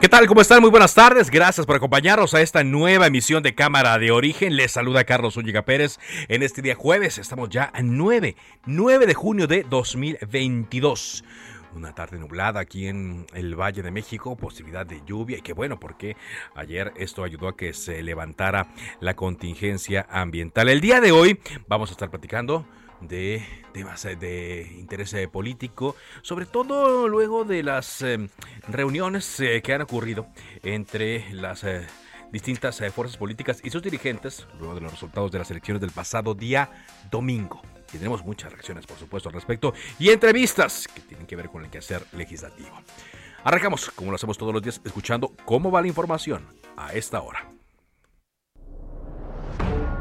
¿Qué tal? ¿Cómo están? Muy buenas tardes. Gracias por acompañarnos a esta nueva emisión de Cámara de Origen. Les saluda Carlos Zúñiga Pérez en este día jueves. Estamos ya a 9, 9 de junio de 2022. Una tarde nublada aquí en el Valle de México, posibilidad de lluvia y qué bueno porque ayer esto ayudó a que se levantara la contingencia ambiental. El día de hoy vamos a estar platicando de temas eh, de interés eh, político, sobre todo luego de las eh, reuniones que han ocurrido entre las distintas fuerzas políticas y sus dirigentes, luego de los resultados de las elecciones del pasado día domingo. Tendremos muchas reacciones, por supuesto, al respecto y entrevistas que tienen que ver con el quehacer legislativo. Arrancamos, como lo hacemos todos los días, escuchando cómo va la información a esta hora.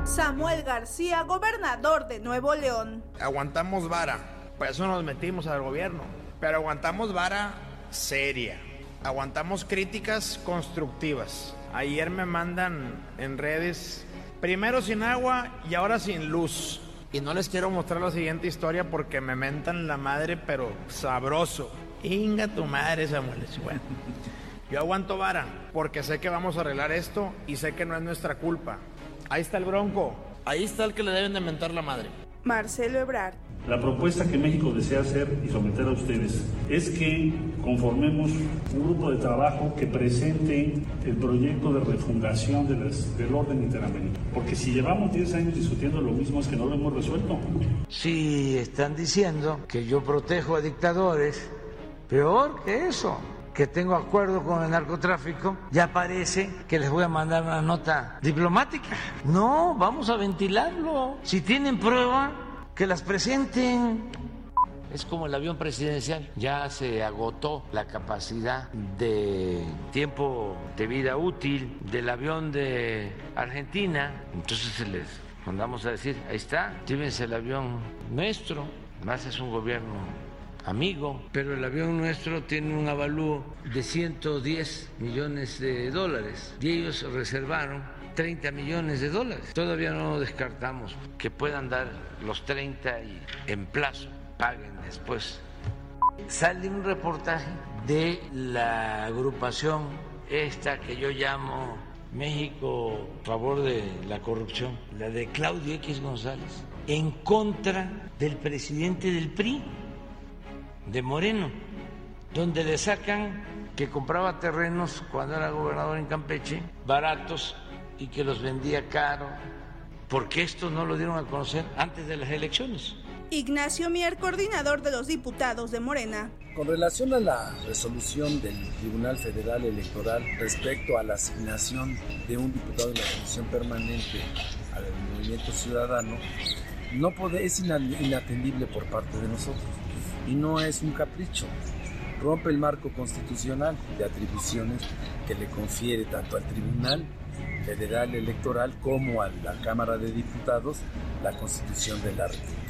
Samuel García, gobernador de Nuevo León. Aguantamos vara, por eso nos metimos al gobierno. Pero aguantamos vara seria. Aguantamos críticas constructivas. Ayer me mandan en redes, primero sin agua y ahora sin luz. Y no les quiero mostrar la siguiente historia porque me mentan la madre, pero sabroso. Inga tu madre, Samuel. Bueno, yo aguanto vara porque sé que vamos a arreglar esto y sé que no es nuestra culpa. Ahí está el bronco. Ahí está el que le deben de mentar la madre. Marcelo Ebrard. La propuesta que México desea hacer y someter a ustedes es que conformemos un grupo de trabajo que presente el proyecto de refundación de las- del orden interamericano. Porque si llevamos 10 años discutiendo lo mismo es que no lo hemos resuelto. Si están diciendo que yo protejo a dictadores, peor que eso, que tengo acuerdo con el narcotráfico, ya parece que les voy a mandar una nota diplomática. No, vamos a ventilarlo. Si tienen prueba, que las presenten. Es como el avión presidencial, ya se agotó la capacidad de tiempo de vida útil del avión de Argentina, entonces se les mandamos a decir, ahí está, llévense el avión nuestro, más es un gobierno amigo, pero el avión nuestro tiene un avalúo de 110 millones de dólares y ellos reservaron 30 millones de dólares. Todavía no descartamos que puedan dar los 30 y en plazo paguen después. Sale un reportaje de la agrupación esta que yo llamo México a favor de la corrupción, la de Claudio X González, en contra del presidente del PRI, de Moreno, donde le sacan que compraba terrenos cuando era gobernador en Campeche, baratos, y que los vendía caro, porque esto no lo dieron a conocer antes de las elecciones. Ignacio Mier, coordinador de los diputados de Morena. Con relación a la resolución del Tribunal Federal Electoral respecto a la asignación de un diputado de la Comisión Permanente al Movimiento Ciudadano, no puede, es ina- inatendible por parte de nosotros y no es un capricho. Rompe el marco constitucional de atribuciones que le confiere tanto al Tribunal Federal Electoral como a la Cámara de Diputados la Constitución de la República.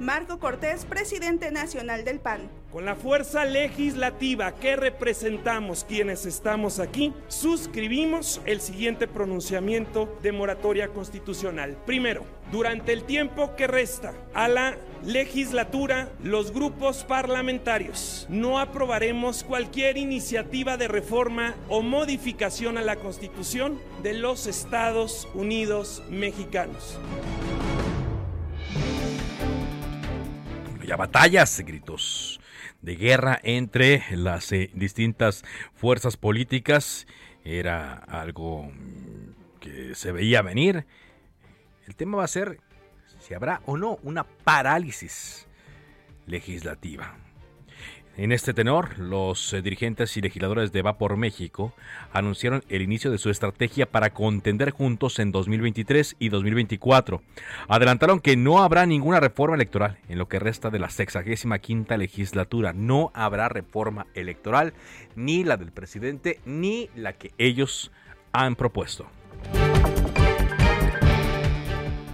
Marco Cortés, presidente nacional del PAN. Con la fuerza legislativa que representamos quienes estamos aquí, suscribimos el siguiente pronunciamiento de moratoria constitucional. Primero, durante el tiempo que resta a la legislatura, los grupos parlamentarios no aprobaremos cualquier iniciativa de reforma o modificación a la Constitución de los Estados Unidos mexicanos. Ya batallas, gritos de guerra entre las eh, distintas fuerzas políticas. Era algo que se veía venir. El tema va a ser si habrá o no una parálisis legislativa. En este tenor, los eh, dirigentes y legisladores de Va por México anunciaron el inicio de su estrategia para contender juntos en 2023 y 2024. Adelantaron que no habrá ninguna reforma electoral en lo que resta de la 65 legislatura. No habrá reforma electoral, ni la del presidente, ni la que ellos han propuesto.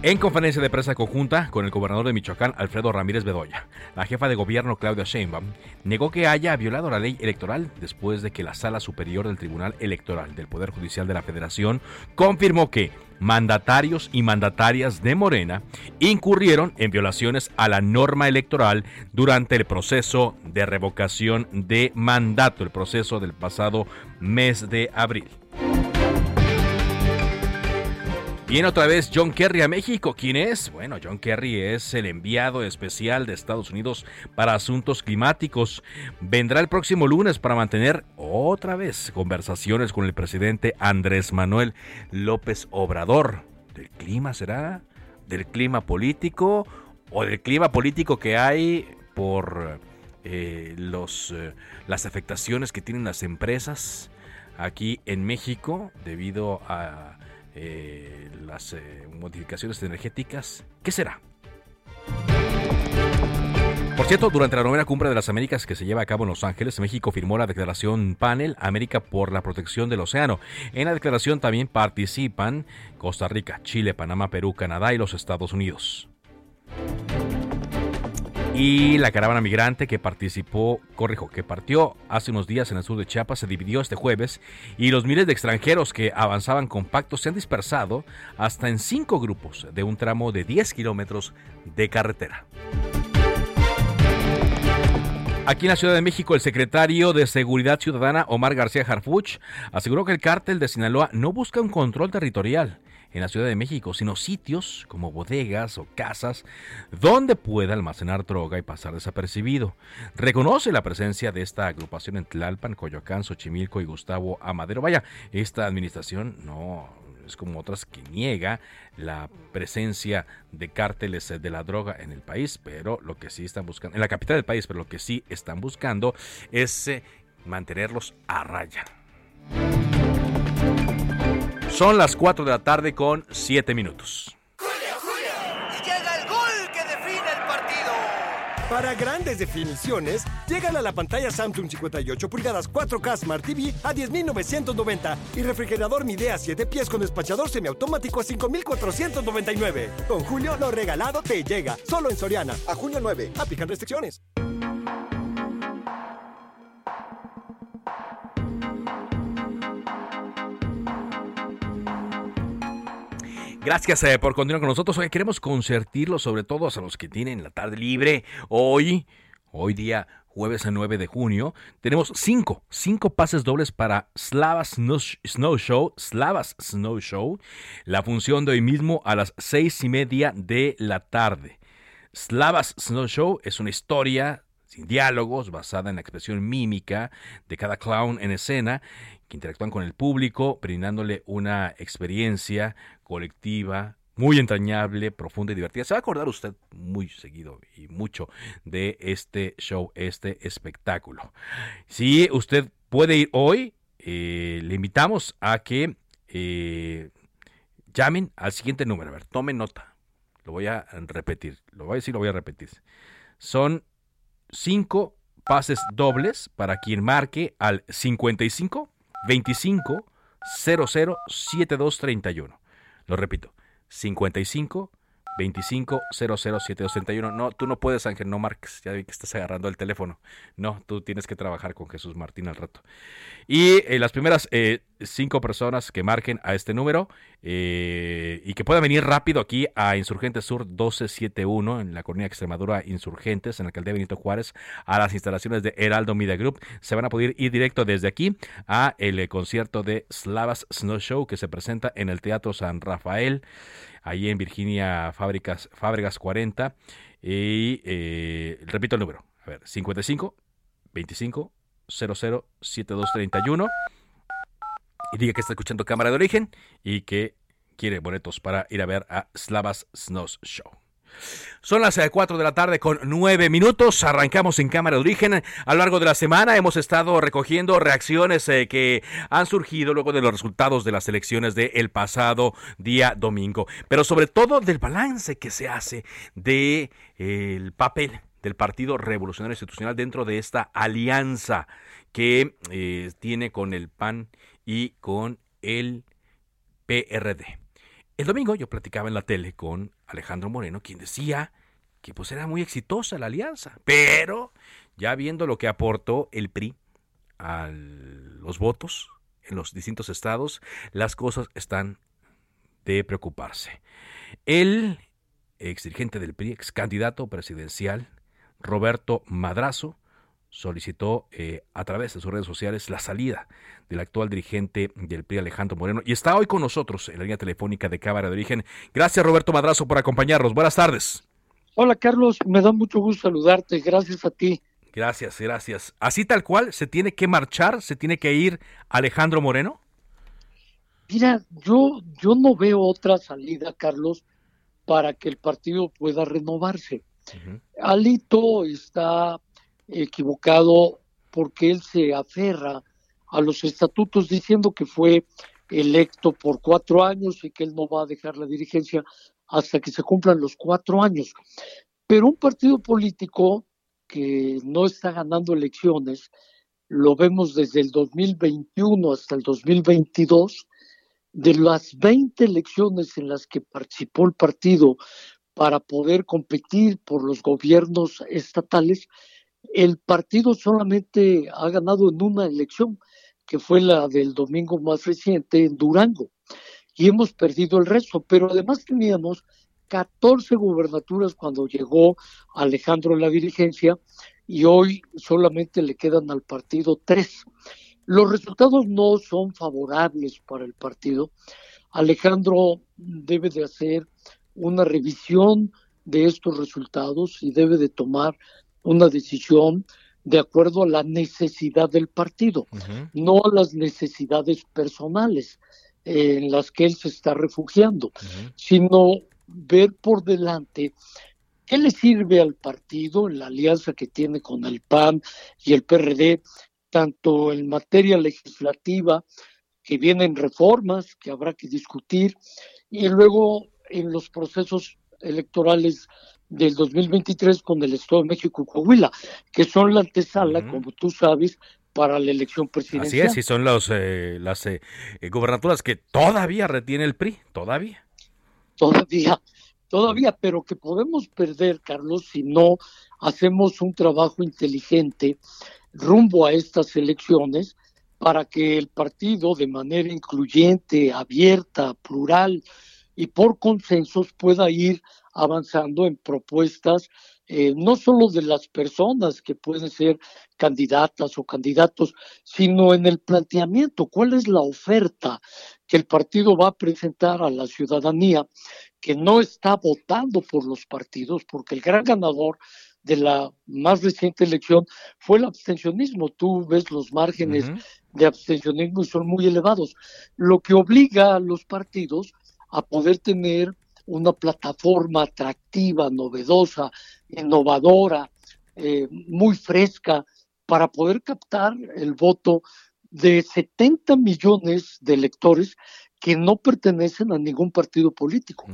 En conferencia de prensa conjunta con el gobernador de Michoacán, Alfredo Ramírez Bedoya, la jefa de gobierno, Claudia Sheinbaum, negó que haya violado la ley electoral después de que la Sala Superior del Tribunal Electoral del Poder Judicial de la Federación confirmó que mandatarios y mandatarias de Morena incurrieron en violaciones a la norma electoral durante el proceso de revocación de mandato, el proceso del pasado mes de abril. Viene otra vez John Kerry a México. ¿Quién es? Bueno, John Kerry es el enviado especial de Estados Unidos para asuntos climáticos. Vendrá el próximo lunes para mantener otra vez conversaciones con el presidente Andrés Manuel López Obrador. ¿Del clima será? ¿Del clima político? ¿O del clima político que hay por eh, los, eh, las afectaciones que tienen las empresas aquí en México debido a eh, las eh, modificaciones energéticas. ¿Qué será? Por cierto, durante la novena cumbre de las Américas que se lleva a cabo en Los Ángeles, México firmó la declaración Panel América por la protección del océano. En la declaración también participan Costa Rica, Chile, Panamá, Perú, Canadá y los Estados Unidos. Y la caravana migrante que participó, corrijo, que partió hace unos días en el sur de Chiapas se dividió este jueves y los miles de extranjeros que avanzaban compactos se han dispersado hasta en cinco grupos de un tramo de 10 kilómetros de carretera. Aquí en la Ciudad de México, el secretario de Seguridad Ciudadana, Omar García Harfuch, aseguró que el cártel de Sinaloa no busca un control territorial en la Ciudad de México, sino sitios como bodegas o casas donde pueda almacenar droga y pasar desapercibido. Reconoce la presencia de esta agrupación en Tlalpan, Coyoacán, Xochimilco y Gustavo Amadero. Vaya, esta administración no es como otras que niega la presencia de cárteles de la droga en el país, pero lo que sí están buscando, en la capital del país, pero lo que sí están buscando es eh, mantenerlos a raya. Son las 4 de la tarde con 7 minutos. Y llega el gol que define el partido. Para grandes definiciones, llegan a la pantalla Samsung 58 pulgadas 4K Smart TV a 10.990 y refrigerador Midea 7 pies con despachador semiautomático a 5.499. Con Julio, lo regalado te llega. Solo en Soriana. A junio 9. Aplican restricciones. Gracias eh, por continuar con nosotros. Hoy queremos concertirlo sobre todo a los que tienen la tarde libre. Hoy, hoy día jueves 9 de junio, tenemos cinco, cinco pases dobles para Slavas Snow Show, Slavas Snow Show, la función de hoy mismo a las seis y media de la tarde. Slavas Snow Show es una historia sin diálogos, basada en la expresión mímica de cada clown en escena, que interactúan con el público, brindándole una experiencia colectiva muy entrañable, profunda y divertida. Se va a acordar usted muy seguido y mucho de este show, este espectáculo. Si usted puede ir hoy, eh, le invitamos a que eh, llamen al siguiente número. A ver, tomen nota. Lo voy a repetir. Lo voy a decir, lo voy a repetir. Son cinco pases dobles para quien marque al 55 25 00 7231. Lo repito, 55 25 00 7231. No, tú no puedes, Ángel, no marques. Ya vi que estás agarrando el teléfono. No, tú tienes que trabajar con Jesús Martín al rato. Y eh, las primeras eh, cinco personas que marquen a este número eh, y que puedan venir rápido aquí a Insurgentes Sur 1271 en la colonia Extremadura Insurgentes, en la alcaldía Benito Juárez, a las instalaciones de Heraldo Media Group. Se van a poder ir directo desde aquí a el concierto de Slavas Snow Show que se presenta en el Teatro San Rafael ahí en Virginia Fábricas, Fábricas 40. Y eh, repito el número, a ver, 55 25 00 7231 y diga que está escuchando Cámara de Origen y que quiere boletos para ir a ver a Slavas Snows Show. Son las 4 eh, de la tarde con 9 minutos. Arrancamos en Cámara de Origen. A lo largo de la semana hemos estado recogiendo reacciones eh, que han surgido luego de los resultados de las elecciones del pasado día domingo. Pero sobre todo del balance que se hace del el papel del Partido Revolucionario Institucional dentro de esta alianza que eh, tiene con el PAN y con el PRD. El domingo yo platicaba en la tele con Alejandro Moreno, quien decía que pues era muy exitosa la alianza, pero ya viendo lo que aportó el PRI a los votos en los distintos estados, las cosas están de preocuparse. El ex dirigente del PRI, ex candidato presidencial, Roberto Madrazo, solicitó eh, a través de sus redes sociales la salida del actual dirigente del PRI, Alejandro Moreno, y está hoy con nosotros en la línea telefónica de Cámara de Origen. Gracias, Roberto Madrazo, por acompañarnos. Buenas tardes. Hola, Carlos. Me da mucho gusto saludarte. Gracias a ti. Gracias, gracias. Así tal cual, ¿se tiene que marchar? ¿Se tiene que ir Alejandro Moreno? Mira, yo, yo no veo otra salida, Carlos, para que el partido pueda renovarse. Alito está equivocado porque él se aferra a los estatutos diciendo que fue electo por cuatro años y que él no va a dejar la dirigencia hasta que se cumplan los cuatro años. Pero un partido político que no está ganando elecciones, lo vemos desde el 2021 hasta el 2022, de las 20 elecciones en las que participó el partido para poder competir por los gobiernos estatales, el partido solamente ha ganado en una elección, que fue la del domingo más reciente en Durango, y hemos perdido el resto, pero además teníamos 14 gubernaturas cuando llegó Alejandro en la dirigencia y hoy solamente le quedan al partido tres. Los resultados no son favorables para el partido. Alejandro debe de hacer una revisión de estos resultados y debe de tomar una decisión de acuerdo a la necesidad del partido, no a las necesidades personales en las que él se está refugiando, sino ver por delante qué le sirve al partido en la alianza que tiene con el PAN y el PRD, tanto en materia legislativa, que vienen reformas que habrá que discutir, y luego en los procesos electorales del 2023 con el Estado de México y Coahuila, que son la antesala, como tú sabes, para la elección presidencial. Así es, y son los, eh, las eh, eh, gobernaturas que todavía retiene el PRI, todavía. Todavía, todavía, pero que podemos perder, Carlos, si no hacemos un trabajo inteligente rumbo a estas elecciones para que el partido de manera incluyente, abierta, plural y por consensos pueda ir avanzando en propuestas, eh, no solo de las personas que pueden ser candidatas o candidatos, sino en el planteamiento, cuál es la oferta que el partido va a presentar a la ciudadanía que no está votando por los partidos, porque el gran ganador de la más reciente elección fue el abstencionismo. Tú ves los márgenes de abstencionismo y son muy elevados, lo que obliga a los partidos a poder tener una plataforma atractiva, novedosa, innovadora, eh, muy fresca, para poder captar el voto de 70 millones de electores que no pertenecen a ningún partido político.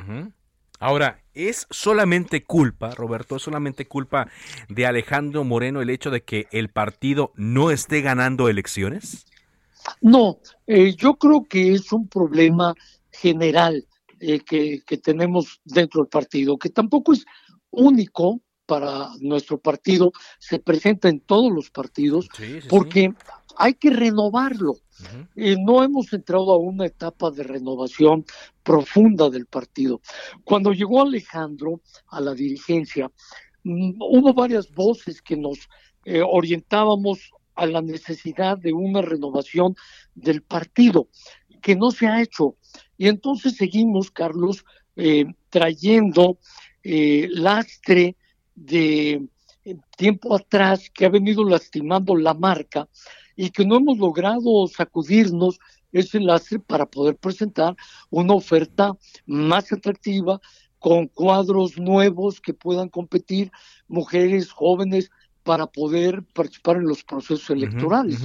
Ahora, ¿es solamente culpa, Roberto, es solamente culpa de Alejandro Moreno el hecho de que el partido no esté ganando elecciones? No, eh, yo creo que es un problema general eh, que, tenemos dentro del partido, que tampoco es único para nuestro partido, se presenta en todos los partidos, porque hay que renovarlo. Eh, no hemos entrado a una etapa de renovación profunda del partido. Cuando llegó Alejandro a la dirigencia, mm, hubo varias voces que nos eh, orientábamos a la necesidad de una renovación del partido, que no se ha hecho. Y entonces seguimos, Carlos, eh, trayendo eh, lastre de tiempo atrás que ha venido lastimando la marca y que no hemos logrado sacudirnos ese lastre para poder presentar una oferta más atractiva con cuadros nuevos que puedan competir, mujeres jóvenes para poder participar en los procesos electorales.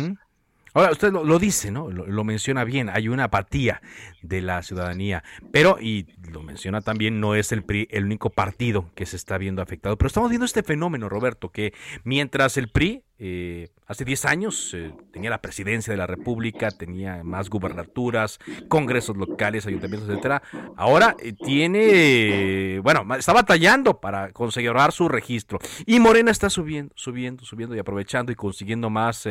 Ahora, usted lo, dice, ¿no? Lo, menciona bien, hay una apatía de la ciudadanía, pero, y lo menciona también, no es el PRI el único partido que se está viendo afectado, pero estamos viendo este fenómeno, Roberto, que mientras el PRI eh, hace 10 años eh, tenía la presidencia de la República, tenía más gubernaturas, congresos locales, ayuntamientos, etcétera. Ahora eh, tiene, bueno, está batallando para conseguir su registro. Y Morena está subiendo, subiendo, subiendo y aprovechando y consiguiendo más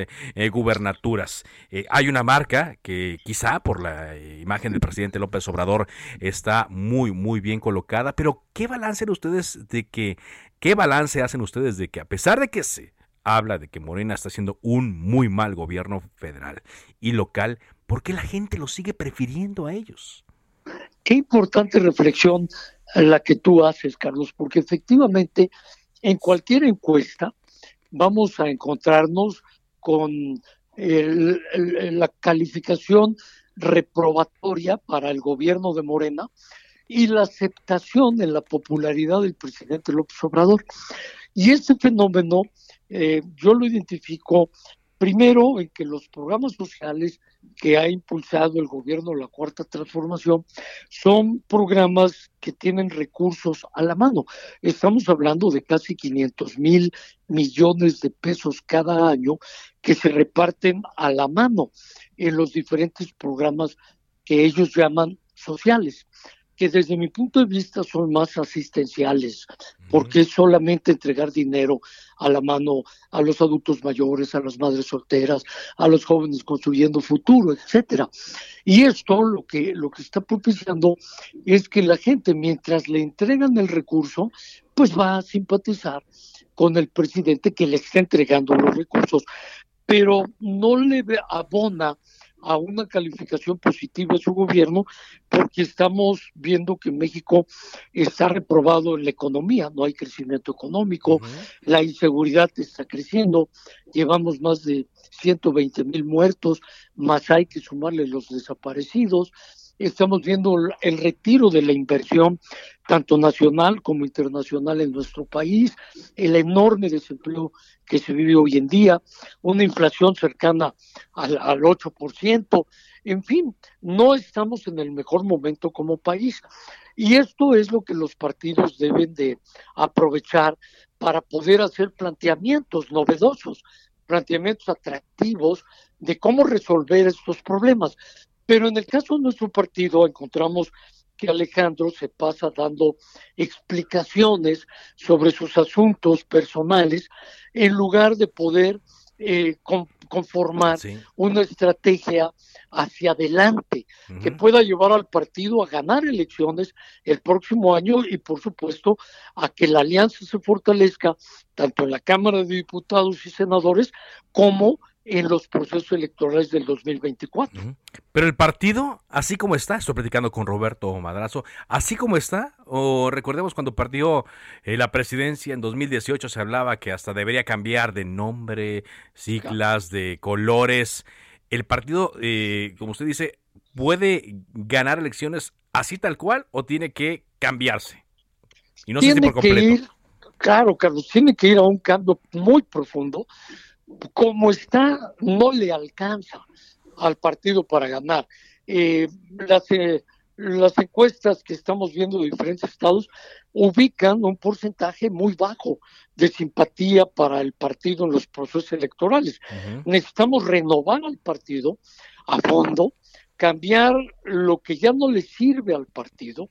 gubernaturas. hay una marca que quizá por la imagen del presidente López Obrador está muy, muy bien colocada, pero ¿qué balance ustedes de que, qué balance hacen ustedes de que a pesar de que se habla de que Morena está haciendo un muy mal gobierno federal y local, ¿por qué la gente lo sigue prefiriendo a ellos? Qué importante reflexión la que tú haces, Carlos, porque efectivamente en cualquier encuesta vamos a encontrarnos con la calificación reprobatoria para el gobierno de Morena y la aceptación en la popularidad del presidente López Obrador. Y este fenómeno eh, yo lo identifico primero en que los programas sociales que ha impulsado el gobierno la Cuarta Transformación son programas que tienen recursos a la mano. Estamos hablando de casi 500 mil millones de pesos cada año que se reparten a la mano en los diferentes programas que ellos llaman sociales que desde mi punto de vista son más asistenciales, porque es solamente entregar dinero a la mano a los adultos mayores, a las madres solteras, a los jóvenes construyendo futuro, etcétera. Y esto lo que lo que está propiciando es que la gente mientras le entregan el recurso, pues va a simpatizar con el presidente que le está entregando los recursos, pero no le abona a una calificación positiva de su gobierno porque estamos viendo que México está reprobado en la economía, no hay crecimiento económico, la inseguridad está creciendo, llevamos más de 120 mil muertos, más hay que sumarle los desaparecidos, estamos viendo el retiro de la inversión tanto nacional como internacional en nuestro país, el enorme desempleo que se vive hoy en día, una inflación cercana al, al 8%, en fin, no estamos en el mejor momento como país. Y esto es lo que los partidos deben de aprovechar para poder hacer planteamientos novedosos, planteamientos atractivos de cómo resolver estos problemas. Pero en el caso de nuestro partido encontramos que Alejandro se pasa dando explicaciones sobre sus asuntos personales en lugar de poder eh, conformar una estrategia hacia adelante que pueda llevar al partido a ganar elecciones el próximo año y por supuesto a que la alianza se fortalezca tanto en la Cámara de Diputados y Senadores como en los procesos electorales del 2024. Pero el partido, así como está, estoy platicando con Roberto Madrazo, así como está, o recordemos cuando partió eh, la presidencia en 2018 se hablaba que hasta debería cambiar de nombre, siglas, de colores. El partido, eh, como usted dice, puede ganar elecciones así tal cual o tiene que cambiarse. Y no sé si por completo. claro, Carlos, tiene que ir a un cambio muy profundo como está, no le alcanza al partido para ganar. Eh, las, eh, las encuestas que estamos viendo de diferentes estados ubican un porcentaje muy bajo de simpatía para el partido en los procesos electorales. Necesitamos renovar al partido a fondo cambiar lo que ya no le sirve al partido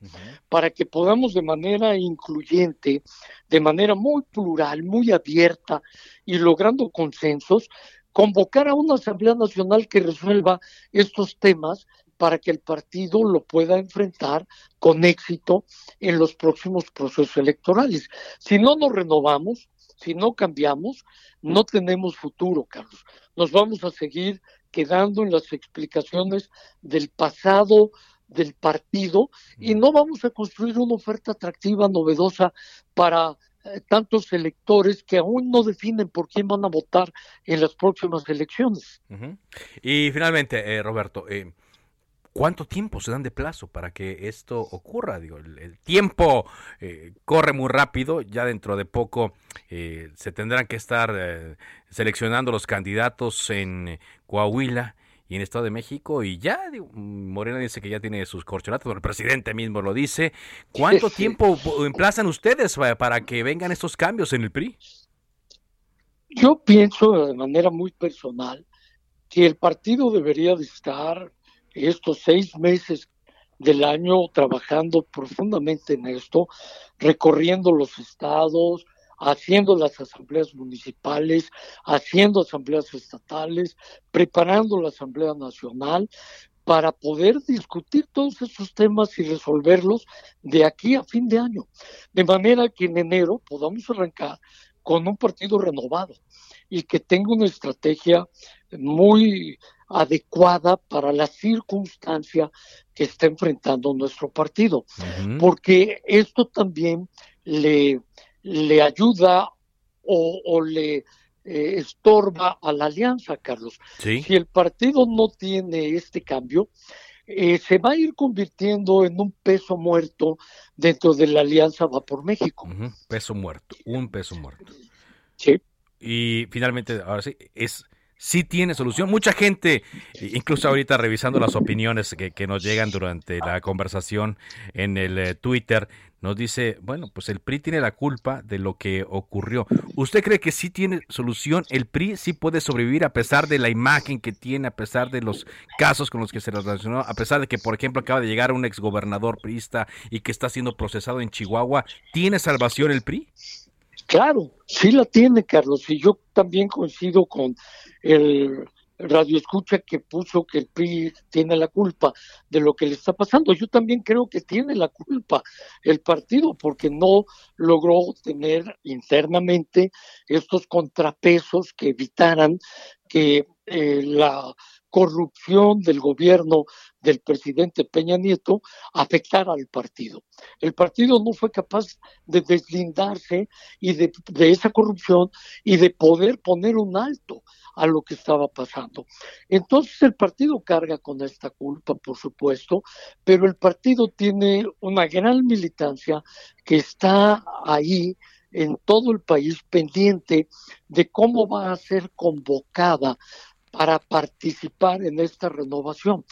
para que podamos de manera incluyente, de manera muy plural, muy abierta y logrando consensos, convocar a una Asamblea Nacional que resuelva estos temas para que el partido lo pueda enfrentar con éxito en los próximos procesos electorales. Si no nos renovamos, si no cambiamos, no tenemos futuro, Carlos. Nos vamos a seguir quedando en las explicaciones del pasado del partido y no vamos a construir una oferta atractiva, novedosa para eh, tantos electores que aún no definen por quién van a votar en las próximas elecciones. Y finalmente, eh, Roberto, eh, ¿cuánto tiempo se dan de plazo para que esto ocurra? Digo, el, tiempo corre muy rápido, ya dentro de poco se tendrán que estar seleccionando los candidatos en Coahuila y en Estado de México y ya Morena dice que ya tiene sus corcholatas, el presidente mismo lo dice. ¿Cuánto tiempo emplazan ustedes para que vengan estos cambios en el PRI? Yo pienso de manera muy personal que el partido debería de estar estos seis meses del año trabajando profundamente en esto, recorriendo los estados, haciendo las asambleas municipales, haciendo asambleas estatales, preparando la Asamblea Nacional para poder discutir todos esos temas y resolverlos de aquí a fin de año, de manera que en enero podamos arrancar con un partido renovado y que tenga una estrategia muy adecuada para la circunstancia que está enfrentando nuestro partido, porque esto también le le ayuda o, le eh, estorba a la alianza, Carlos. Si el partido no tiene este cambio, eh, se va a ir convirtiendo en un peso muerto dentro de la alianza Va por México. Peso muerto, un peso muerto. Sí. Y finalmente, ahora sí, es sí tiene solución. Mucha gente, incluso ahorita revisando las opiniones que, nos llegan durante la conversación en el eh, Twitter, nos dice, bueno, pues el PRI tiene la culpa de lo que ocurrió. ¿Usted cree que sí tiene solución? ¿El PRI sí puede sobrevivir a pesar de la imagen que tiene, a pesar de los casos con los que se relacionó, a pesar de que, por ejemplo, acaba de llegar un exgobernador priista y que está siendo procesado en Chihuahua? ¿Tiene salvación el PRI? Claro, sí la tiene, Carlos, y yo también coincido con el radio escucha que puso que el PRI tiene la culpa de lo que le está pasando. Yo también creo que tiene la culpa el partido porque no logró tener internamente estos contrapesos que evitaran que eh, la corrupción del gobierno del presidente Peña Nieto afectara al partido. El partido no fue capaz de deslindarse y de, esa corrupción y de poder poner un alto a lo que estaba pasando. Entonces el partido carga con esta culpa, por supuesto, pero el partido tiene una gran militancia que está ahí en todo el país pendiente de cómo va a ser convocada para participar en esta renovación.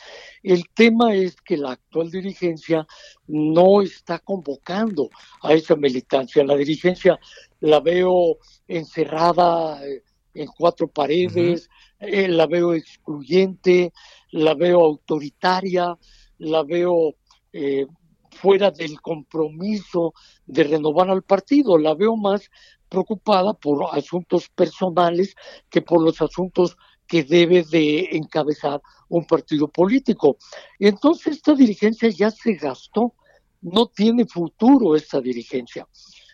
El tema es que la actual dirigencia no está convocando a esa militancia. La dirigencia la veo encerrada eh, en cuatro paredes, eh, la veo excluyente, la veo autoritaria, la veo eh, fuera del compromiso de renovar al partido, la veo más preocupada por asuntos personales que por los asuntos que debe de encabezar un partido político. Entonces esta dirigencia ya se gastó, no tiene futuro esta dirigencia.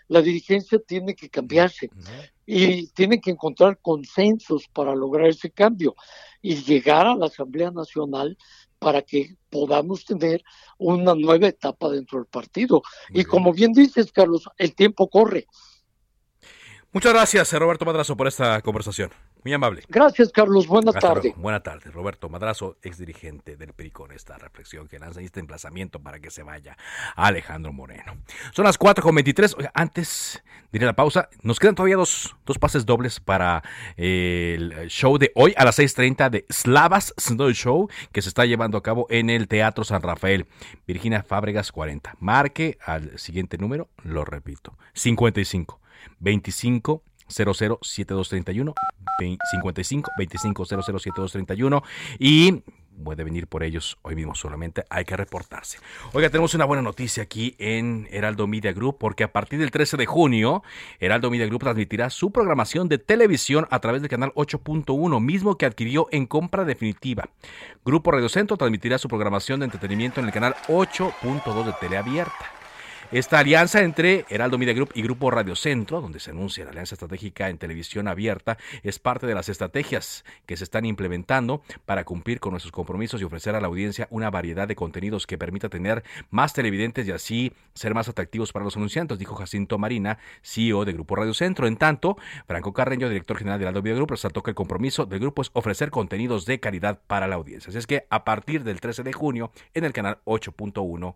La dirigencia tiene que cambiarse y tiene que encontrar consensos para lograr ese cambio y llegar a la Asamblea Nacional para que podamos tener una nueva etapa dentro del partido. y como bien dices, Carlos, el tiempo corre. Muchas gracias, Roberto Madrazo, por esta conversación. Muy amable. Gracias, Carlos. Buenas tardes. Buenas tardes. Roberto Madrazo, ex dirigente del PRI, con esta reflexión que lanza este emplazamiento para que se vaya Alejandro Moreno. Son las 4.23. Antes de ir a la pausa, nos quedan todavía dos, dos pases dobles para el show de hoy a las 6.30 de Slavas Snow Show, que se está llevando a cabo en el Teatro San Rafael. Virginia Fábregas 40. Marque al siguiente número, lo repito, 55 25 00 7231 55 25 00 7231 y puede venir por ellos hoy mismo solamente hay que reportarse. Oiga, tenemos una buena noticia aquí en Heraldo Media Group porque a partir del 13 de junio Heraldo Media Group transmitirá su programación de televisión a través del canal 8.1 mismo que adquirió en compra definitiva. Grupo Radio Centro transmitirá su programación de entretenimiento en el canal 8.2 de Teleabierta. Esta alianza entre Heraldo Media Group y Grupo Radio Centro, donde se anuncia la alianza estratégica en televisión abierta, es parte de las estrategias que se están implementando para cumplir con nuestros compromisos y ofrecer a la audiencia una variedad de contenidos que permita tener más televidentes y así ser más atractivos para los anunciantes, dijo Jacinto Marina, CEO de Grupo Radio Centro. En tanto, Franco Carreño, director general de Heraldo Media Group, resaltó que el compromiso del grupo es ofrecer contenidos de calidad para la audiencia. Así es que a partir del 13 de junio, en el canal 8.1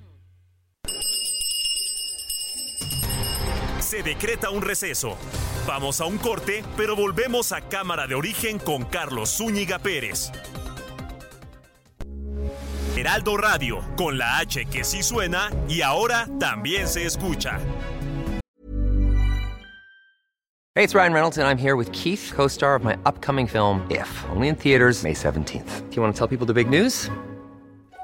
Se decreta un receso. Vamos a un corte, pero volvemos a Cámara de Origen con Carlos Zúñiga Pérez. Heraldo Radio, con la H que sí suena y ahora también se escucha. Hey, it's Ryan Reynolds, and I'm here with Keith, co star of my upcoming film, If, only in theaters, May 17th. Do you want to tell people the big news?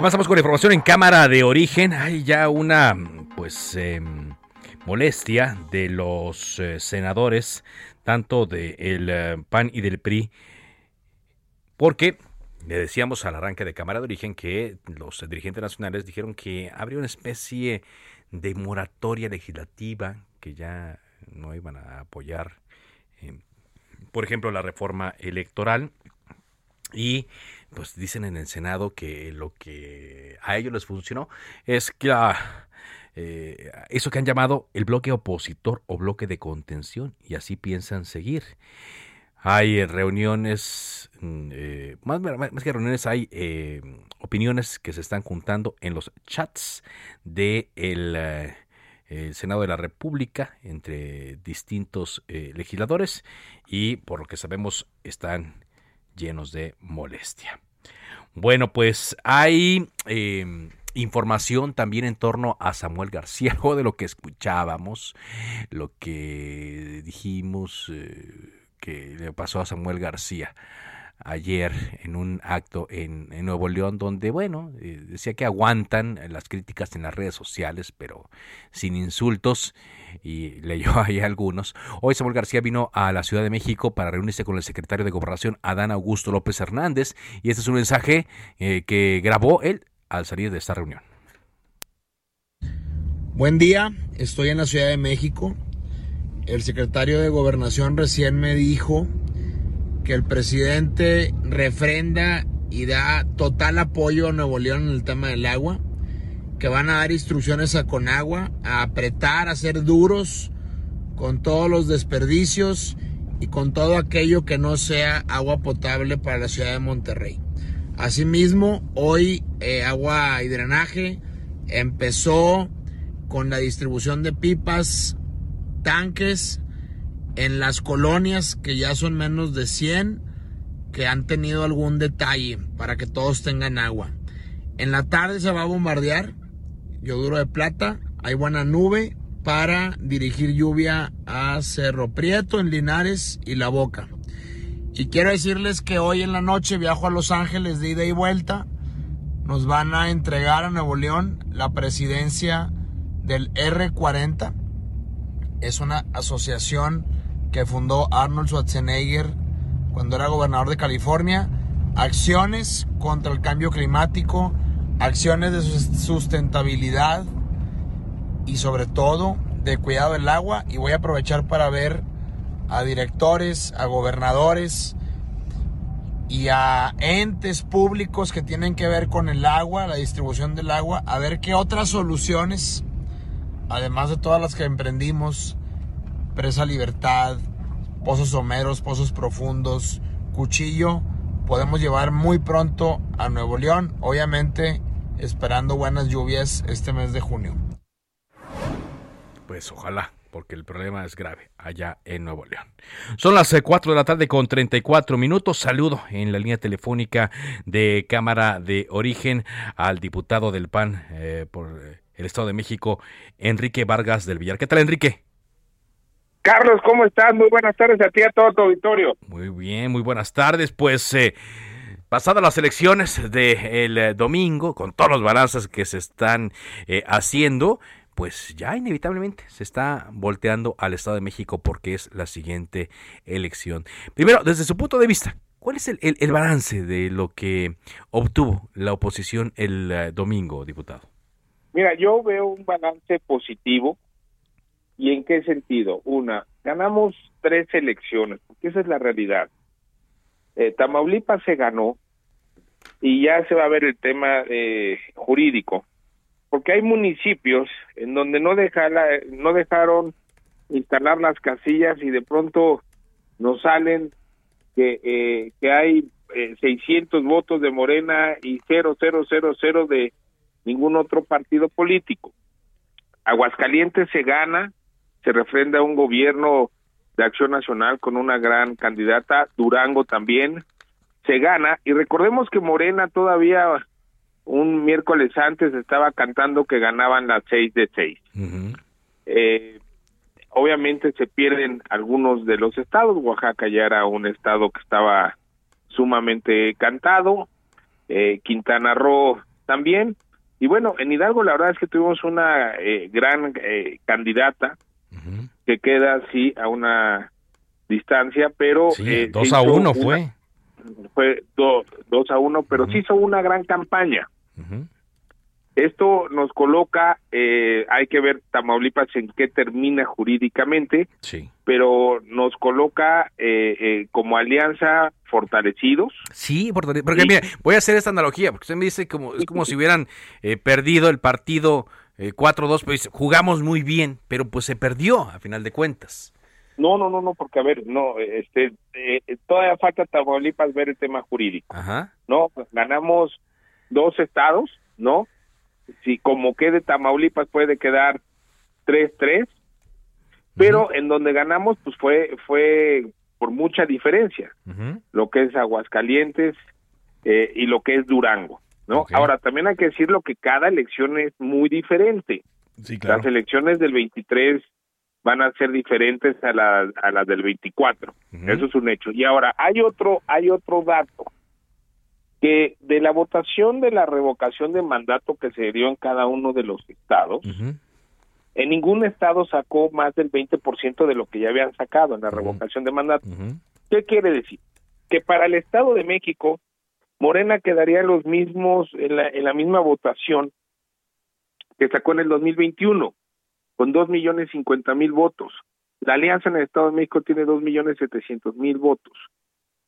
Avanzamos con información en cámara de origen. Hay ya una, pues, em, molestia de los eh, senadores, tanto del eh, PAN y del PRI, porque le decíamos al arranque de cámara de origen que los dirigentes nacionales dijeron que habría una especie de moratoria legislativa que ya no iban a apoyar, em, por ejemplo, la reforma electoral y pues dicen en el Senado que lo que a ellos les funcionó es que eh, eso que han llamado el bloque opositor o bloque de contención y así piensan seguir. Hay reuniones, mm, eh, más, que reuniones, hay eh, opiniones que se están juntando en los chats del de Senado de la República entre distintos legisladores y por lo que sabemos están llenos de molestia. Bueno, pues hay em, información también en torno a Samuel García, algo de lo que escuchábamos, lo que dijimos eh, que le pasó a Samuel García ayer en un acto en, Nuevo León donde, bueno, eh, decía que aguantan las críticas en las redes sociales, pero sin insultos, y leyó ahí algunos. Hoy Samuel García vino a la Ciudad de México para reunirse con el secretario de Gobernación, Adán Augusto López Hernández, y este es un mensaje eh, que grabó él al salir de esta reunión. Buen día, estoy en la Ciudad de México. El secretario de Gobernación recién me dijo que el presidente refrenda y da total apoyo a Nuevo León en el tema del agua, que van a dar instrucciones a Conagua, a apretar, a ser duros con todos los desperdicios y con todo aquello que no sea agua potable para la ciudad de Monterrey. Asimismo, hoy eh, Agua y Drenaje empezó con la distribución de pipas, tanques, en las colonias que ya son menos de 100 que han tenido algún detalle para que todos tengan agua. En la tarde se va a bombardear Yoduro de Plata, hay buena nube para dirigir lluvia a Cerro Prieto, en Linares y La Boca. Y quiero decirles que hoy en la noche viajo a Los Ángeles de ida y vuelta. Nos van a entregar a Nuevo León la presidencia del R40 es una asociación que fundó Arnold Schwarzenegger cuando era gobernador de California. Acciones contra el cambio climático, acciones de sustentabilidad y sobre todo de cuidado del agua. Y voy a aprovechar para ver a directores, a gobernadores y a entes públicos que tienen que ver con el agua, la distribución del agua, a ver qué otras soluciones, además de todas las que emprendimos, Presa Libertad, Pozos Someros, Pozos Profundos, Cuchillo, podemos llevar muy pronto a Nuevo León, obviamente esperando buenas lluvias este mes de junio. Pues ojalá, porque el problema es grave allá en Nuevo León. Son las 4 eh, de la tarde con 34 minutos. Saludo en la línea telefónica de Cámara de Origen al diputado del PAN eh, por el Estado de México, Enrique Vargas del Villar. ¿Qué tal, Enrique? Carlos, ¿cómo estás? Muy buenas tardes a ti y a todo tu auditorio. Muy bien, muy buenas tardes. Pues eh, pasadas las elecciones del domingo, con todos los balances que se están haciendo, pues ya inevitablemente se está volteando al Estado de México porque es la siguiente elección. Primero, desde su punto de vista, ¿cuál es el, balance de lo que obtuvo la oposición el eh, domingo, diputado? Mira, yo veo un balance positivo. ¿Y en qué sentido? Una, ganamos tres elecciones, porque esa es la realidad. Eh, Tamaulipas se ganó y ya se va a ver el tema eh, jurídico porque hay municipios en donde no no dejaron instalar las casillas y de pronto nos salen que eh, que hay 600 eh, votos de Morena y 0000 de ningún otro partido político. Aguascalientes se gana, se refrenda un gobierno de acción nacional con una gran candidata, Durango también se gana y recordemos que Morena todavía un miércoles antes estaba cantando que ganaban las seis de seis. eh, obviamente se pierden algunos de los estados. Oaxaca ya era un estado que estaba sumamente cantado. Eh, Quintana Roo también. Y bueno, en Hidalgo la verdad es que tuvimos una eh, gran eh, que queda así a una distancia, pero... Sí, dos a uno fue fue 2 dos a uno, pero sí hizo una gran campaña. Esto nos coloca, eh, hay que ver Tamaulipas en qué termina jurídicamente, sí. pero nos coloca eh, eh, como alianza fortalecidos. Sí, porque mira, voy a hacer esta analogía, porque usted me dice como es como si hubieran perdido el partido 4-2, pues jugamos muy bien, pero pues se perdió a final de cuentas. No, no, no, no, porque a ver, no, este, eh, todavía falta Tamaulipas ver el tema jurídico. Ajá. No, ganamos dos estados, ¿no? Si como quede Tamaulipas puede quedar 3-3, pero en donde ganamos pues fue fue por mucha diferencia, lo que es Aguascalientes eh, y lo que es Durango, ¿no? Ahora también hay que decirlo que cada elección es muy diferente. Sí, claro. Las elecciones del 23 van a ser diferentes a las a las del 24. Eso es un hecho. Y ahora hay otro hay otro dato que de la votación de la revocación de mandato que se dio en cada uno de los estados, en ningún estado sacó más del 20% de lo que ya habían sacado en la revocación de mandato. ¿Qué quiere decir? Que para el Estado de México, Morena quedaría los mismos, en la, en la misma votación que sacó en el 2021 con dos millones cincuenta mil votos. La alianza en el Estado de México tiene dos millones setecientos mil votos.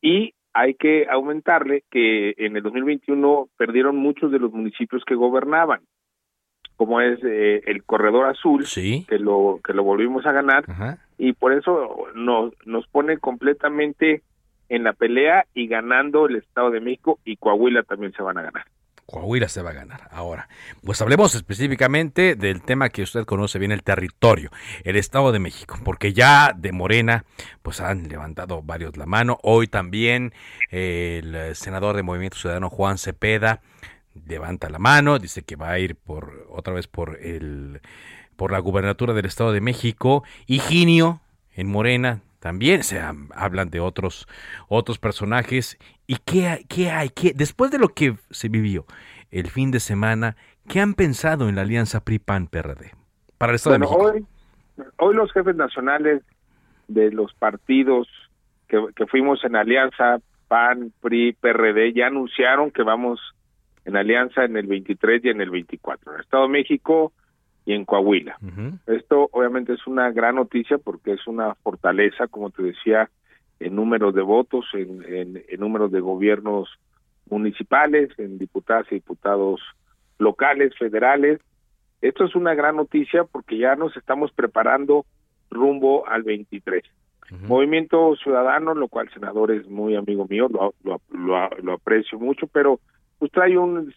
Y hay que aumentarle que en el 2021 perdieron muchos de los municipios que gobernaban, como es eh, el Corredor Azul, que lo que lo volvimos a ganar, y por eso nos, nos pone completamente en la pelea y ganando el Estado de México y Coahuila también se van a ganar. Coahuila se va a ganar. Ahora, pues hablemos específicamente del tema que usted conoce bien, el territorio, el Estado de México, porque ya de Morena, pues han levantado varios la mano. Hoy también el senador de Movimiento Ciudadano Juan Cepeda levanta la mano, dice que va a ir por otra vez por el por la gubernatura del Estado de México. Higinio en Morena también se hablan de otros otros personajes. Y qué, qué hay qué después de lo que se vivió el fin de semana qué han pensado en la alianza PRI PAN PRD para el Estado de México hoy hoy los jefes nacionales de los partidos que, que fuimos en alianza, PAN, PRI, PRD, ya anunciaron que vamos en alianza en el 23 y en el 24, en el Estado de México y en Coahuila. Esto obviamente es una gran noticia porque es una fortaleza, como te decía, en números de votos, en, en, en números de gobiernos municipales, en diputadas y diputados locales, federales. Esto es una gran noticia porque ya nos estamos preparando rumbo al 23. Movimiento Ciudadano, lo cual senador es muy amigo mío, lo, lo, lo, lo aprecio mucho, pero pues trae un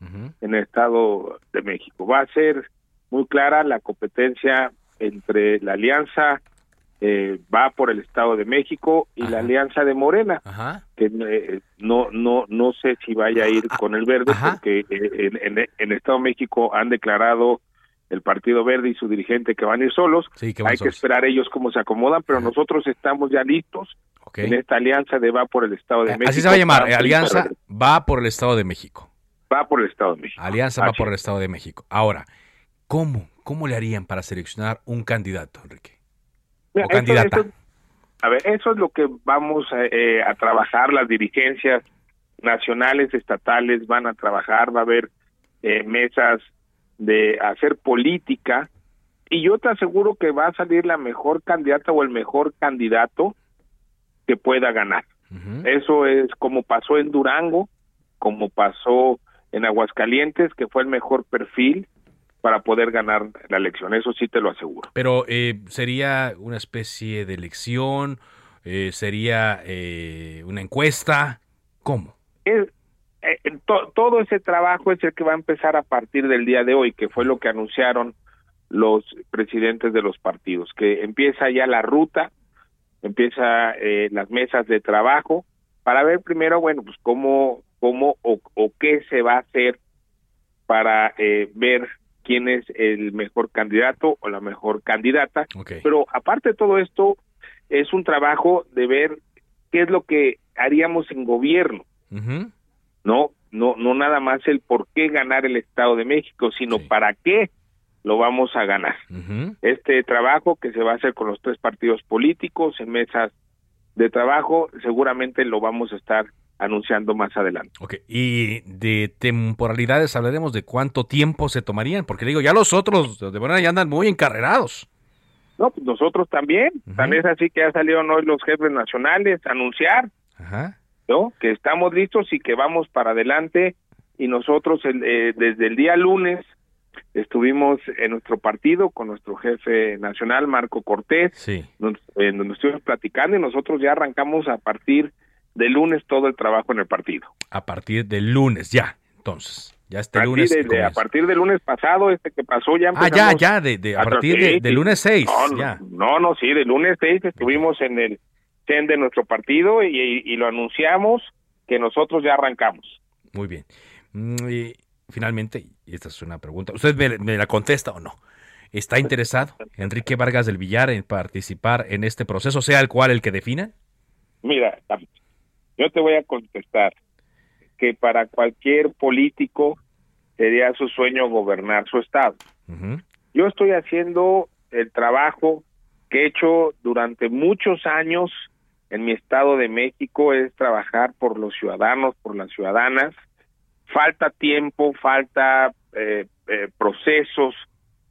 5-7% en el Estado de México. Va a ser muy clara la competencia entre la alianza eh, va por el Estado de México y la alianza de Morena, que eh, no no no sé si vaya a ir Ah, con el verde porque eh, en, en, Estado de México han declarado el Partido Verde y su dirigente que van a ir solos. Sí, que van Hay solos. que esperar ellos cómo se acomodan, pero nosotros estamos ya listos en esta alianza de va por el Estado de México. Así se va a llamar, eh, Alianza va por el Estado de México. Va por el Estado de México. Alianza va por el Estado de México. Ahora, ¿cómo? ¿Cómo le harían para seleccionar un candidato, Enrique? Mira, o eso- candidata. a ver, eso es lo que vamos a, eh, a trabajar, las dirigencias nacionales, estatales van a trabajar, va a haber eh, mesas de hacer política y yo te aseguro que va a salir la mejor candidata o el mejor candidato que pueda ganar. Eso es como pasó en Durango, como pasó en Aguascalientes, que fue el mejor perfil para poder ganar la elección. Eso sí te lo aseguro. Pero eh, sería una especie de elección, eh, sería eh, una encuesta, ¿cómo? es, eh, to- todo ese trabajo es el que va a empezar a partir del día de hoy, que fue lo que anunciaron los presidentes de los partidos, que empieza ya la ruta, empieza eh, las mesas de trabajo para ver primero, bueno, pues cómo, cómo o, o qué se va a hacer para eh, ver quién es el mejor candidato o la mejor candidata. Pero aparte de todo esto, es un trabajo de ver qué es lo que haríamos en gobierno no no no nada más el por qué ganar el Estado de México sino para qué lo vamos a ganar. Este trabajo que se va a hacer con los tres partidos políticos en mesas de trabajo seguramente lo vamos a estar anunciando más adelante Ok, y de temporalidades hablaremos de cuánto tiempo se tomarían, porque digo, ya los otros de manera ya andan muy encarrerados. no pues nosotros también tan es así que ya salieron hoy los jefes nacionales a anunciar Ajá. ¿no? Que estamos listos y que vamos para adelante y nosotros el- eh, desde el día lunes estuvimos en nuestro partido con nuestro jefe nacional Marco Cortés, Sí. nos, en donde estuvimos platicando y nosotros ya arrancamos a partir de lunes todo el trabajo en el partido. A partir del lunes, ya, entonces. Ya este A lunes. de- de- a partir del lunes pasado, este que pasó ya Ah, ya, ya, de, de- a partir de, del sí. lunes 6. No, no, ya. No, no, sí, del lunes 6 estuvimos en el CEN de nuestro partido y, y lo anunciamos que nosotros ya arrancamos. Muy bien. Mm, y finalmente, y esta es una pregunta, ¿usted me, me la contesta o no? ¿Está interesado Enrique Vargas del Villar en participar en este proceso, sea el cual el que defina? Mira, yo te voy a contestar que para cualquier político sería su sueño gobernar su estado. Yo estoy haciendo el trabajo que he hecho durante muchos años en mi estado de México, es trabajar por los ciudadanos, por las ciudadanas. Falta tiempo, falta eh, eh, procesos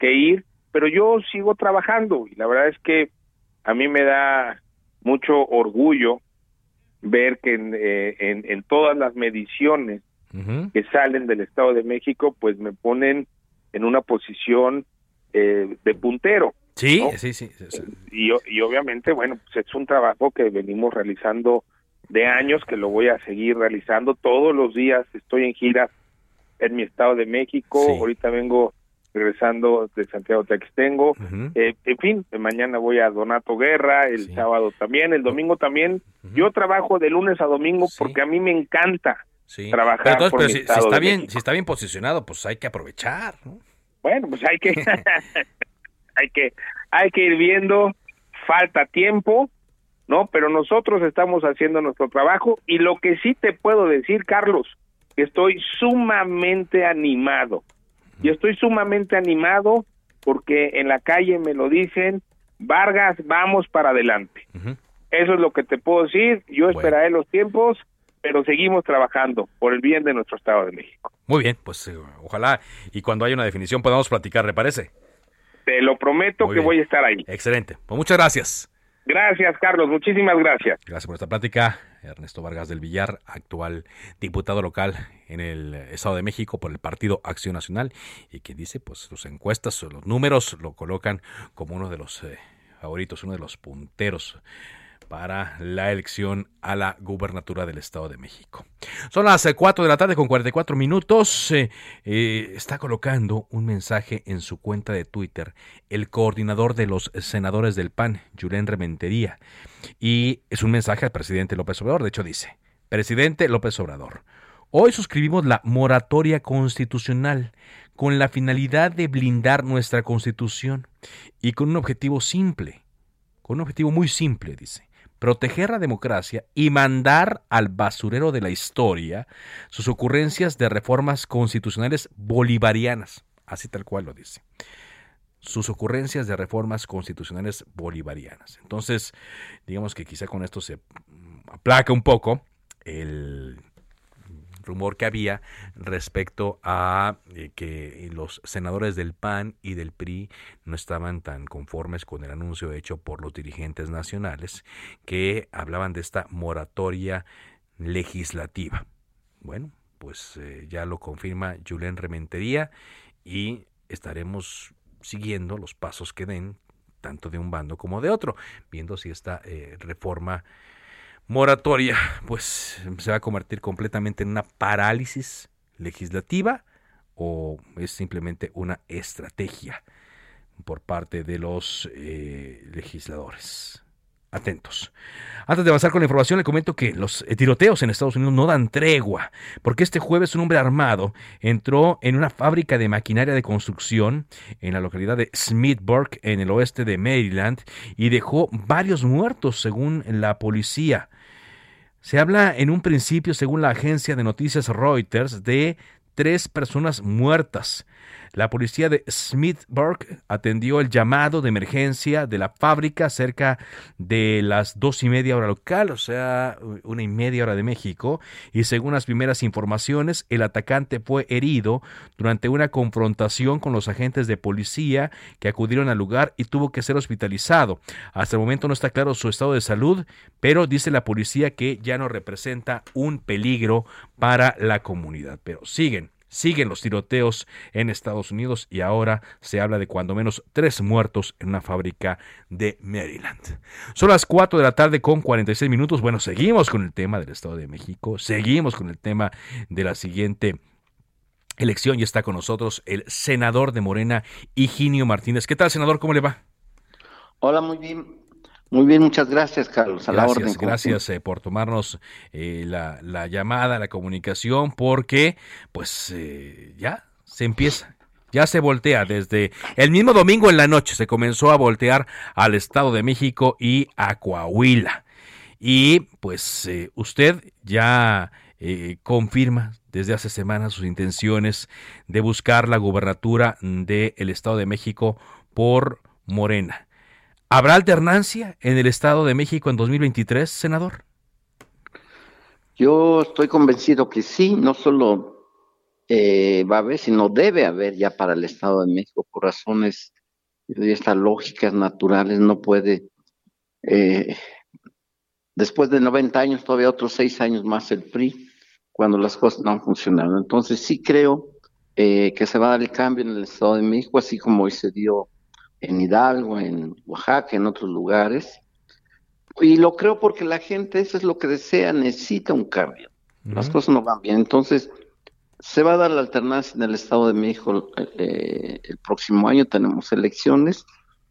que ir, pero yo sigo trabajando y la verdad es que a mí me da mucho orgullo ver que en, eh, en, en todas las mediciones que salen del Estado de México, pues me ponen en una posición eh, de puntero. Sí, ¿no? sí, sí. sí, sí. Y, obviamente, bueno, pues es un trabajo que venimos realizando de años, que lo voy a seguir realizando todos los días. Estoy en gira en mi Estado de México, ahorita vengo regresando de Santiago Textengo. Eh, en fin, mañana voy a Donato Guerra, el sábado también, el domingo también. Yo trabajo de lunes a domingo porque a mí me encanta trabajar Pero, entonces, por pero mi si, si Estado está de bien, México. si está bien posicionado, pues hay que aprovechar. ¿no? Bueno, pues hay que hay que hay que ir viendo, falta tiempo, ¿no? Pero nosotros estamos haciendo nuestro trabajo y lo que sí te puedo decir, Carlos, que estoy sumamente animado. Y estoy sumamente animado porque en la calle me lo dicen, Vargas, vamos para adelante. Eso es lo que te puedo decir. Yo esperaré los tiempos, pero seguimos trabajando por el bien de nuestro Estado de México. Muy bien, pues eh, ojalá y cuando haya una definición podamos platicar, ¿le parece? Te lo prometo que voy a estar ahí. Excelente. Pues muchas gracias. Gracias, Carlos. Muchísimas gracias. Gracias por esta plática. Ernesto Vargas del Villar, actual diputado local en el Estado de México por el Partido Acción Nacional y que dice, pues sus encuestas, los números lo colocan como uno de los eh, favoritos, uno de los punteros para la elección a la gubernatura del Estado de México. Son las 4 eh, de la tarde con 44 minutos. Eh, eh, está colocando un mensaje en su cuenta de Twitter el coordinador de los senadores del PAN, Julen Rementería. Y es un mensaje al presidente López Obrador. De hecho dice, presidente López Obrador, hoy suscribimos la moratoria constitucional con la finalidad de blindar nuestra constitución y con un objetivo simple, con un objetivo muy simple, dice proteger la democracia y mandar al basurero de la historia sus ocurrencias de reformas constitucionales bolivarianas, así tal cual lo dice sus ocurrencias de reformas constitucionales bolivarianas. Entonces, digamos que quizá con esto se aplaca un poco el rumor que había respecto a eh, que los senadores del PAN y del PRI no estaban tan conformes con el anuncio hecho por los dirigentes nacionales que hablaban de esta moratoria legislativa. Bueno, pues eh, ya lo confirma Julen Rementería y estaremos siguiendo los pasos que den tanto de un bando como de otro, viendo si esta eh, reforma moratoria, pues se va a convertir completamente en una parálisis legislativa o es simplemente una estrategia por parte de los eh, legisladores. Atentos. Antes de avanzar con la información, le comento que los tiroteos en Estados Unidos no dan tregua, porque este jueves un hombre armado entró en una fábrica de maquinaria de construcción en la localidad de Smithburg, en el oeste de Maryland, y dejó varios muertos, según la policía. Se habla en un principio, según la agencia de noticias Reuters, de tres personas muertas. La policía de Smithburg atendió el llamado de emergencia de la fábrica cerca de las dos y media hora local, o sea, una y media hora de México, y según las primeras informaciones, el atacante fue herido durante una confrontación con los agentes de policía que acudieron al lugar y tuvo que ser hospitalizado. Hasta el momento no está claro su estado de salud, pero dice la policía que ya no representa un peligro para la comunidad. Pero siguen Siguen los tiroteos en Estados Unidos y ahora se habla de cuando menos tres muertos en una fábrica de Maryland. Son las 4 de la tarde con 46 minutos. Bueno, seguimos con el tema del Estado de México, seguimos con el tema de la siguiente elección y está con nosotros el senador de Morena, Higinio Martínez. ¿Qué tal, senador? ¿Cómo le va? Hola, muy bien. Muy bien, muchas gracias, Carlos. A gracias, la orden. Gracias eh, por tomarnos eh, la, la, llamada, la comunicación, porque pues eh, ya se empieza. Ya se voltea desde el mismo domingo en la noche, se comenzó a voltear al Estado de México y a Coahuila. Y pues usted ya confirma desde hace semanas sus intenciones de buscar la gubernatura del Estado de México por Morena. ¿Habrá alternancia en el Estado de México en 2023, senador? Yo estoy convencido que sí, no solo eh, va a haber, sino debe haber ya para el Estado de México, por razones de estas lógicas naturales, no puede, eh, después de 90 años, todavía otros seis años más el PRI, cuando las cosas no han funcionado. Entonces sí creo eh, que se va a dar el cambio en el Estado de México, así como hoy se dio en Hidalgo, en Oaxaca, en otros lugares. Y lo creo porque la gente, eso es lo que desea, necesita un cambio. Las cosas no van bien. Entonces, se va a dar la alternancia en el Estado de México eh, el próximo año, tenemos elecciones,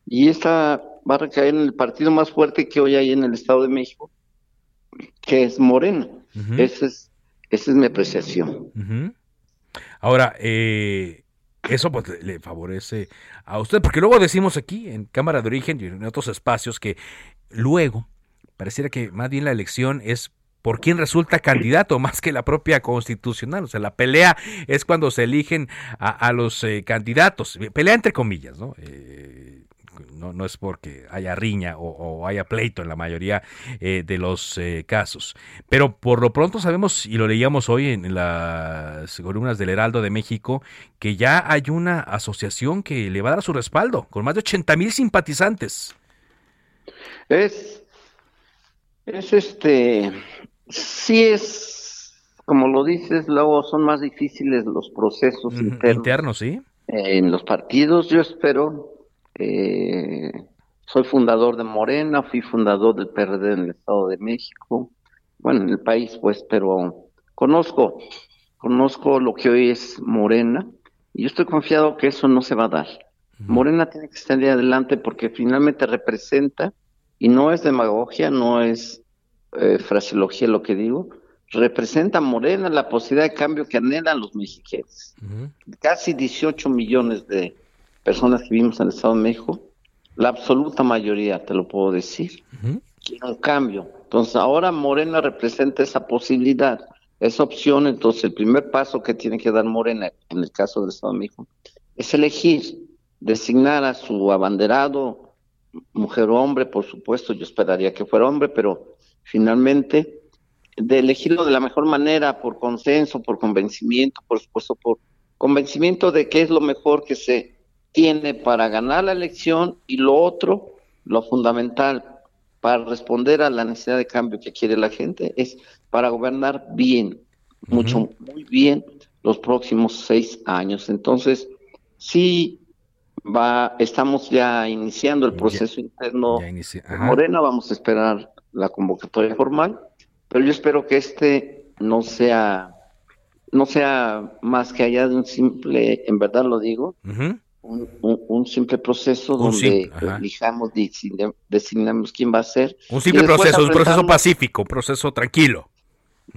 y esta va a recaer en el partido más fuerte que hoy hay en el Estado de México, que es Morena. esa, es, esa es mi apreciación. Ahora, eh, eso pues le favorece a usted, porque luego decimos aquí en Cámara de Origen y en otros espacios que luego pareciera que más bien la elección es por quién resulta candidato más que la propia constitucional. O sea, la pelea es cuando se eligen a, los eh, candidatos. Pelea entre comillas, ¿no? Eh, no, no es porque haya riña o, haya pleito en la mayoría eh, de los casos. Pero por lo pronto sabemos, y lo leíamos hoy en, las columnas del Heraldo de México, que ya hay una asociación que le va a dar su respaldo, con más de 80 mil simpatizantes. Es, es este, sí es, como lo dices, luego son más difíciles los procesos internos. ¿sí? en los partidos, yo espero, eh, soy fundador de Morena, fui fundador del PRD en el Estado de México, bueno, en el país, pues, pero conozco, conozco lo que hoy es Morena, y yo estoy confiado que eso no se va a dar. Morena tiene que estar adelante porque finalmente representa, y no es demagogia, no es eh, fraseología lo que digo, representa Morena la posibilidad de cambio que anhelan los mexicanos. Casi 18 millones de personas que vivimos en el Estado de México, la absoluta mayoría, te lo puedo decir, quieren un cambio. Entonces ahora Morena representa esa posibilidad, esa opción. Entonces el primer paso que tiene que dar Morena, en el caso del Estado de México, es elegir, designar a su abanderado, mujer o hombre, por supuesto, yo esperaría que fuera hombre, pero finalmente, de elegirlo de la mejor manera, por consenso, por convencimiento, por supuesto, por convencimiento de que es lo mejor que se tiene para ganar la elección y lo otro, lo fundamental para responder a la necesidad de cambio que quiere la gente, es para gobernar bien, mucho, muy bien los próximos seis años. Entonces, sí, va, estamos ya iniciando el proceso interno de Morena, vamos a esperar la convocatoria formal, pero yo espero que este no sea no sea más que allá de un simple, en verdad lo digo, un, simple proceso donde elijamos, designamos quién va a ser. Un simple proceso, un proceso pacífico, un proceso tranquilo.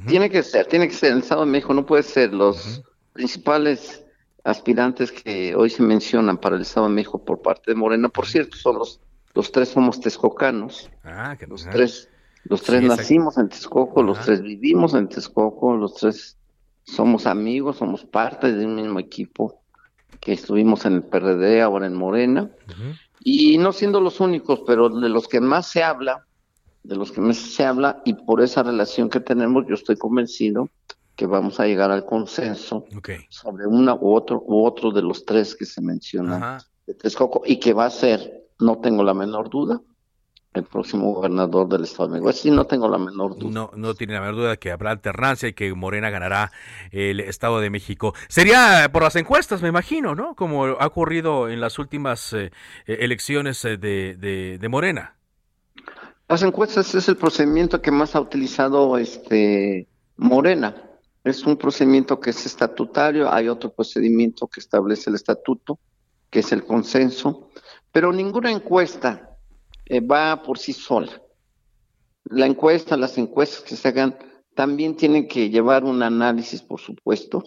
Tiene que ser, tiene que ser. El Estado de México no puede ser los principales aspirantes que hoy se mencionan para el Estado de México por parte de Morena. Por cierto, son los los tres somos texcocanos. Ah, los tres, los tres nacimos en Texcoco, los tres vivimos en Texcoco, los tres somos amigos, somos parte de un mismo equipo que estuvimos en el PRD, ahora en Morena. Y no siendo los únicos, pero de los que más se habla, de los que más se habla, y por esa relación que tenemos, yo estoy convencido que vamos a llegar al consenso sobre una u otro u otro de los tres que se mencionan de Texcoco y que va a ser no tengo la menor duda, el próximo gobernador del Estado de México. Sí, no tengo la menor duda. No, no tiene la menor duda de que habrá alternancia y que Morena ganará el Estado de México. Sería por las encuestas, me imagino, ¿no? Como ha ocurrido en las últimas eh, elecciones eh, de, de, Morena. Las encuestas es el procedimiento que más ha utilizado este Morena. Es un procedimiento que es estatutario, hay otro procedimiento que establece el estatuto, que es el consenso pero ninguna encuesta eh, va por sí sola. La encuesta, las encuestas que se hagan, también tienen que llevar un análisis, por supuesto,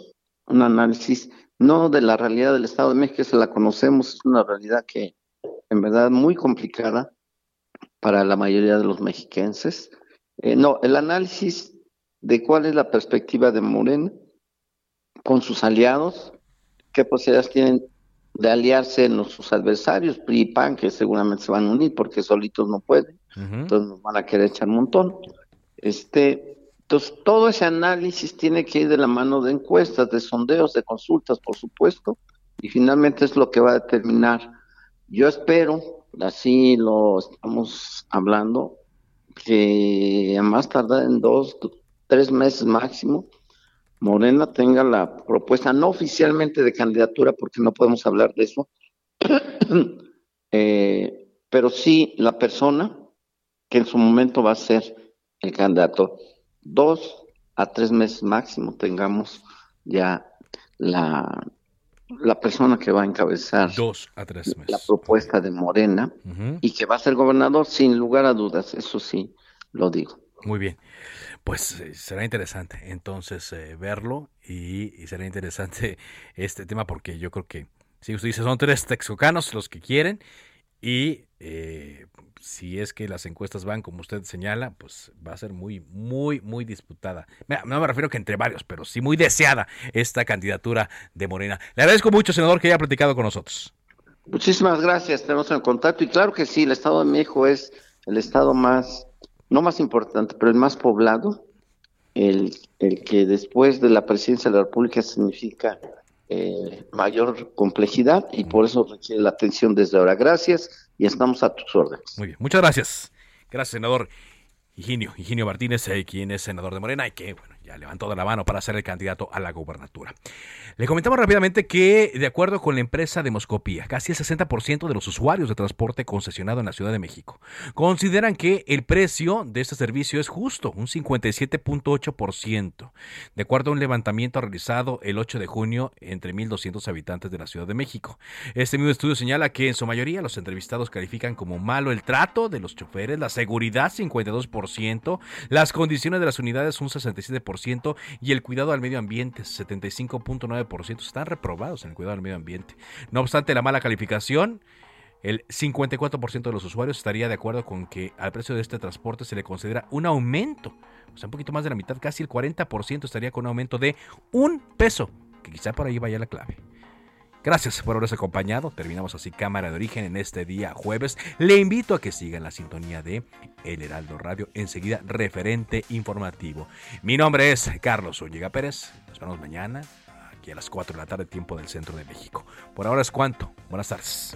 un análisis no de la realidad del Estado de México, se la conocemos, es una realidad que en verdad muy complicada para la mayoría de los mexiquenses. Eh, no, el análisis de cuál es la perspectiva de Morena con sus aliados, qué posibilidades tienen de aliarse en sus adversarios, PRI y PAN, que seguramente se van a unir porque solitos no pueden, entonces nos van a querer echar un montón. Este, entonces, todo ese análisis tiene que ir de la mano de encuestas, de sondeos, de consultas, por supuesto, y finalmente es lo que va a determinar. Yo espero, así lo estamos hablando, que a más tardar en dos, tres meses máximo, Morena tenga la propuesta, no oficialmente de candidatura, porque no podemos hablar de eso, eh, pero sí la persona que en su momento va a ser el candidato. Dos a tres meses máximo tengamos ya la, la persona que va a encabezar Dos a tres meses. la propuesta de Morena y que va a ser gobernador sin lugar a dudas, eso sí lo digo. Muy bien. Pues eh, será interesante entonces eh, verlo y, será interesante este tema porque yo creo que, si usted dice, son tres texcocanos los que quieren y eh, si es que las encuestas van como usted señala, pues va a ser muy, muy, muy disputada. No me refiero que entre varios, pero sí muy deseada esta candidatura de Morena. Le agradezco mucho, senador, que haya platicado con nosotros. Muchísimas gracias, tenemos en contacto y claro que sí, el Estado de México es el estado más, no más importante, pero el más poblado, el, el que después de la presidencia de la República significa eh, mayor complejidad y por eso requiere la atención desde ahora. Gracias y estamos a tus órdenes. Muy bien, muchas gracias. Gracias, senador Higinio, Higinio Martínez, eh, quien es senador de Morena y que, bueno, ya levantó de la mano para ser el candidato a la gobernatura. Le comentamos rápidamente que, de acuerdo con la empresa Demoscopía, casi el 60% de los usuarios de transporte concesionado en la Ciudad de México consideran que el precio de este servicio es justo, un 57.8%, de acuerdo a un levantamiento realizado el 8 de junio entre 1.200 habitantes de la Ciudad de México. Este mismo estudio señala que en su mayoría los entrevistados califican como malo el trato de los choferes, la seguridad 52%, las condiciones de las unidades un 67%, y el cuidado al medio ambiente, 75.9%, están reprobados en el cuidado al medio ambiente. No obstante la mala calificación, el 54% de los usuarios estaría de acuerdo con que al precio de este transporte se le considera un aumento, o sea, un poquito más de la mitad, casi el 40% estaría con un aumento de un peso, que quizá por ahí vaya la clave. Gracias por habernos acompañado. Terminamos así Cámara de Origen en este día jueves. Le invito a que sigan la sintonía de El Heraldo Radio. Enseguida, referente informativo. Mi nombre es Carlos Zúñiga Pérez. Nos vemos mañana aquí a las 4 de la tarde, tiempo del centro de México. Por ahora es cuanto. Buenas tardes.